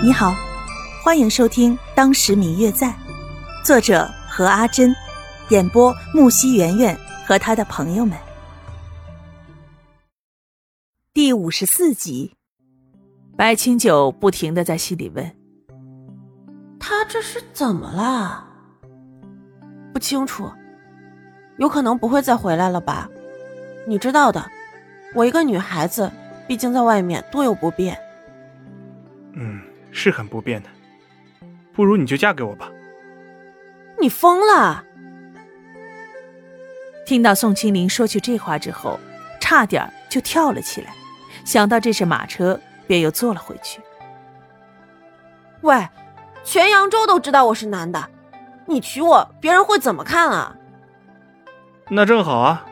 你好，欢迎收听《当时明月在》，作者何阿珍，演播木西圆圆和他的朋友们。第五十四集，白清九不停的在心里问：“他这是怎么了？不清楚，有可能不会再回来了吧？你知道的，我一个女孩子，毕竟在外面多有不便。”嗯。是很不便的，不如你就嫁给我吧。你疯了！听到宋清林说起这话之后，差点就跳了起来，想到这是马车，便又坐了回去。喂，全扬州都知道我是男的，你娶我，别人会怎么看啊？那正好啊，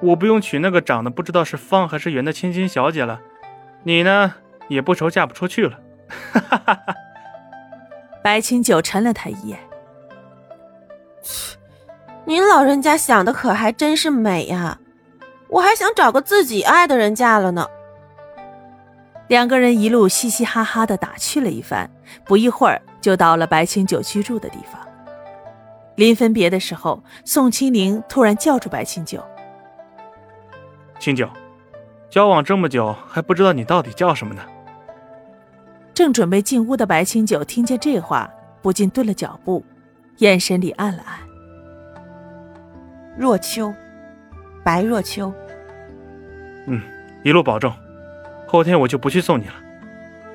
我不用娶那个长得不知道是方还是圆的千金小姐了，你呢也不愁嫁不出去了。哈哈哈！哈，白清九沉了他一眼。切，您老人家想的可还真是美呀！我还想找个自己爱的人嫁了呢。两个人一路嘻嘻哈哈的打趣了一番，不一会儿就到了白清九居住的地方。临分别的时候，宋清灵突然叫住白清九：“清九，交往这么久还不知道你到底叫什么呢？”正准备进屋的白清九听见这话，不禁顿了脚步，眼神里暗了暗。若秋，白若秋。嗯，一路保重。后天我就不去送你了，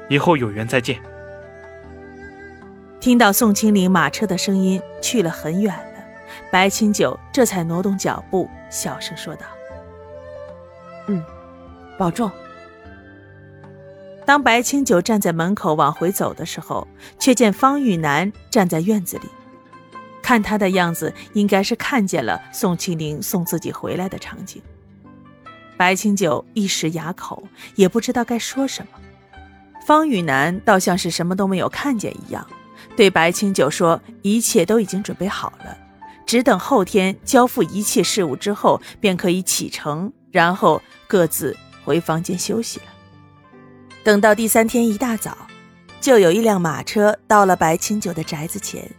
以后有缘再见。听到宋清灵马车的声音去了很远了，白清九这才挪动脚步，小声说道：“嗯，保重。”当白清九站在门口往回走的时候，却见方玉楠站在院子里，看他的样子，应该是看见了宋庆龄送自己回来的场景。白清九一时哑口，也不知道该说什么。方玉楠倒像是什么都没有看见一样，对白清九说：“一切都已经准备好了，只等后天交付一切事务之后，便可以启程，然后各自回房间休息了。”等到第三天一大早，就有一辆马车到了白清九的宅子前，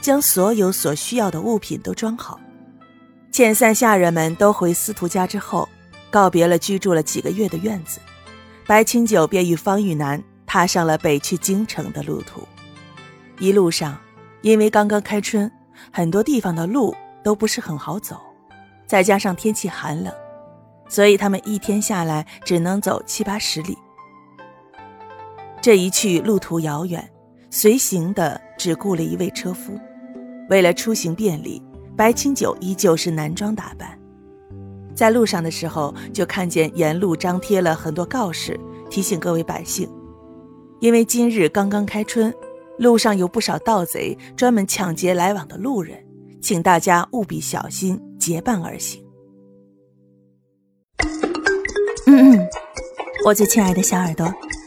将所有所需要的物品都装好。遣散下人们都回司徒家之后，告别了居住了几个月的院子，白清九便与方玉楠踏上了北去京城的路途。一路上，因为刚刚开春，很多地方的路都不是很好走，再加上天气寒冷，所以他们一天下来只能走七八十里。这一去路途遥远，随行的只雇了一位车夫。为了出行便利，白清九依旧是男装打扮。在路上的时候，就看见沿路张贴了很多告示，提醒各位百姓，因为今日刚刚开春，路上有不少盗贼专门抢劫来往的路人，请大家务必小心，结伴而行。嗯嗯，我最亲爱的小耳朵。